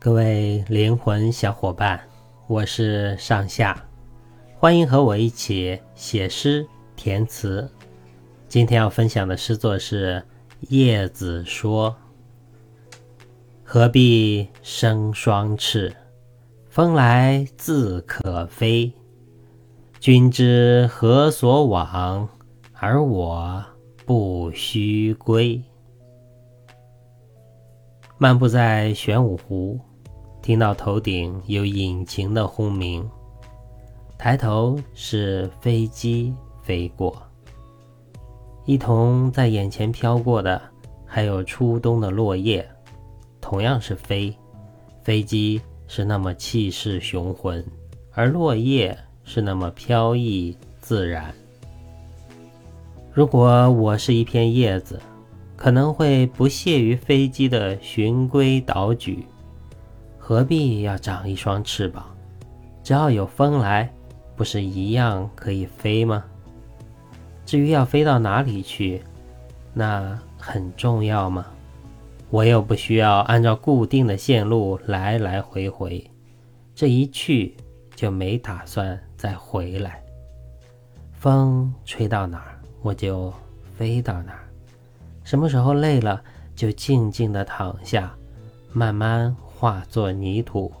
各位灵魂小伙伴，我是上下，欢迎和我一起写诗填词。今天要分享的诗作是《叶子说》：何必生双翅？风来自可飞。君知何所往？而我不须归。漫步在玄武湖，听到头顶有引擎的轰鸣，抬头是飞机飞过。一同在眼前飘过的，还有初冬的落叶，同样是飞。飞机是那么气势雄浑，而落叶是那么飘逸自然。如果我是一片叶子。可能会不屑于飞机的循规蹈矩，何必要长一双翅膀？只要有风来，不是一样可以飞吗？至于要飞到哪里去，那很重要吗？我又不需要按照固定的线路来来回回，这一去就没打算再回来。风吹到哪儿，我就飞到哪儿。什么时候累了，就静静地躺下，慢慢化作泥土，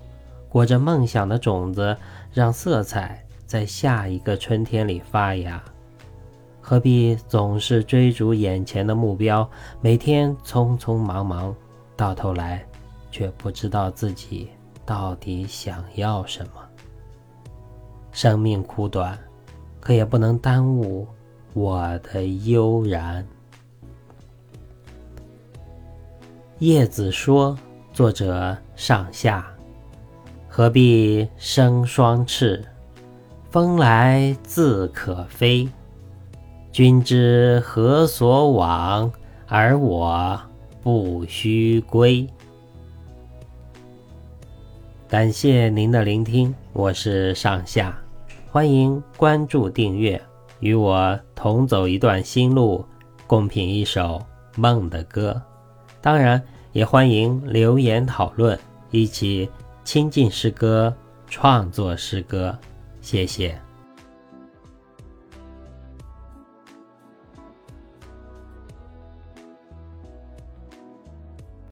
裹着梦想的种子，让色彩在下一个春天里发芽。何必总是追逐眼前的目标，每天匆匆忙忙，到头来却不知道自己到底想要什么？生命苦短，可也不能耽误我的悠然。叶子说：“作者上下，何必生双翅？风来自可飞。君知何所往？而我不须归。”感谢您的聆听，我是上下，欢迎关注订阅，与我同走一段心路，共品一首梦的歌。当然，也欢迎留言讨论，一起亲近诗歌，创作诗歌。谢谢。